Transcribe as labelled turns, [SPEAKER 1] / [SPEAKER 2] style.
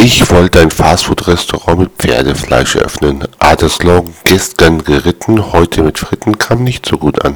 [SPEAKER 1] Ich wollte ein Fastfood-Restaurant mit Pferdefleisch eröffnen, aber der Slogan "Gestern geritten, heute mit Fritten" kam nicht so gut an.